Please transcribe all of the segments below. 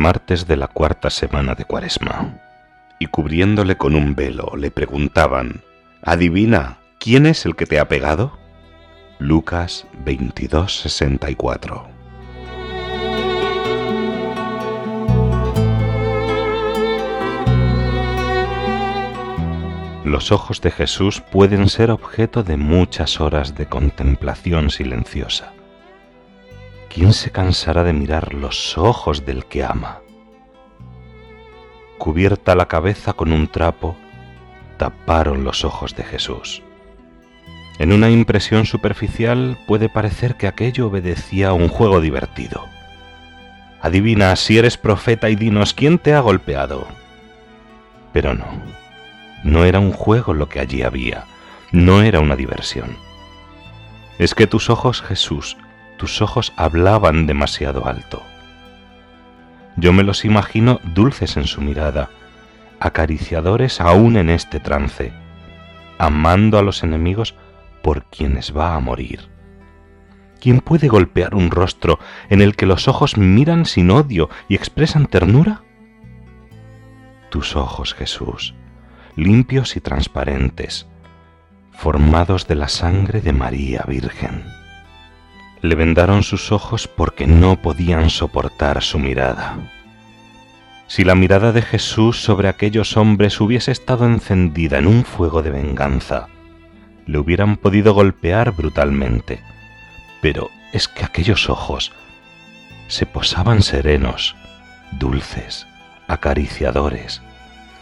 Martes de la cuarta semana de Cuaresma. Y cubriéndole con un velo le preguntaban, Adivina, ¿quién es el que te ha pegado? Lucas 22:64 Los ojos de Jesús pueden ser objeto de muchas horas de contemplación silenciosa. ¿Quién se cansará de mirar los ojos del que ama? Cubierta la cabeza con un trapo, taparon los ojos de Jesús. En una impresión superficial puede parecer que aquello obedecía a un juego divertido. Adivina si eres profeta y dinos quién te ha golpeado. Pero no, no era un juego lo que allí había, no era una diversión. Es que tus ojos, Jesús, tus ojos hablaban demasiado alto. Yo me los imagino dulces en su mirada, acariciadores aún en este trance, amando a los enemigos por quienes va a morir. ¿Quién puede golpear un rostro en el que los ojos miran sin odio y expresan ternura? Tus ojos, Jesús, limpios y transparentes, formados de la sangre de María Virgen le vendaron sus ojos porque no podían soportar su mirada. Si la mirada de Jesús sobre aquellos hombres hubiese estado encendida en un fuego de venganza, le hubieran podido golpear brutalmente. Pero es que aquellos ojos se posaban serenos, dulces, acariciadores,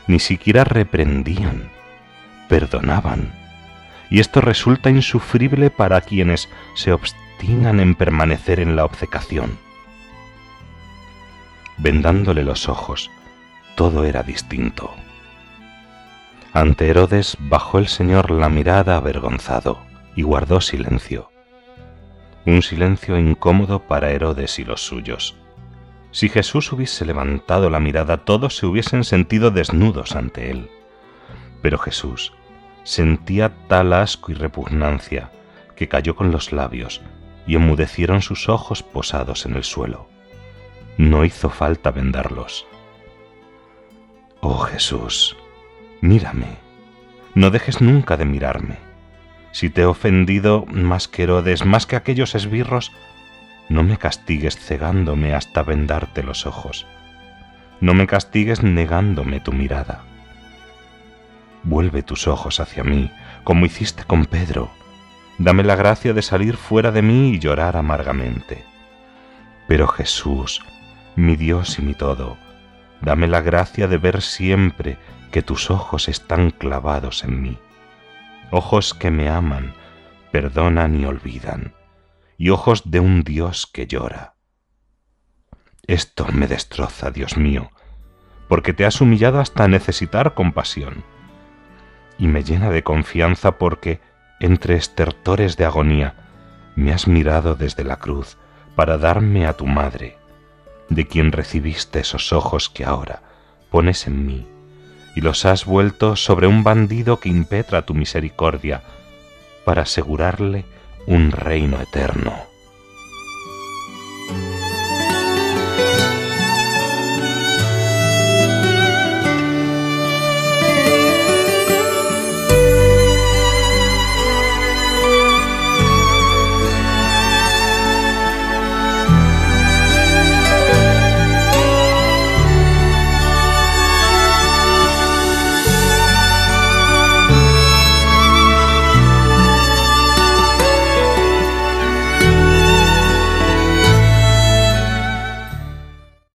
ni siquiera reprendían, perdonaban. Y esto resulta insufrible para quienes se obstinan en permanecer en la obcecación. Vendándole los ojos, todo era distinto. Ante Herodes bajó el Señor la mirada avergonzado y guardó silencio. Un silencio incómodo para Herodes y los suyos. Si Jesús hubiese levantado la mirada, todos se hubiesen sentido desnudos ante él. Pero Jesús sentía tal asco y repugnancia que cayó con los labios y enmudecieron sus ojos posados en el suelo. No hizo falta vendarlos. Oh Jesús, mírame, no dejes nunca de mirarme. Si te he ofendido más que Herodes, más que aquellos esbirros, no me castigues cegándome hasta vendarte los ojos. No me castigues negándome tu mirada. Vuelve tus ojos hacia mí, como hiciste con Pedro, Dame la gracia de salir fuera de mí y llorar amargamente. Pero Jesús, mi Dios y mi todo, dame la gracia de ver siempre que tus ojos están clavados en mí. Ojos que me aman, perdonan y olvidan, y ojos de un Dios que llora. Esto me destroza, Dios mío, porque te has humillado hasta necesitar compasión, y me llena de confianza porque entre estertores de agonía, me has mirado desde la cruz para darme a tu madre, de quien recibiste esos ojos que ahora pones en mí, y los has vuelto sobre un bandido que impetra tu misericordia para asegurarle un reino eterno.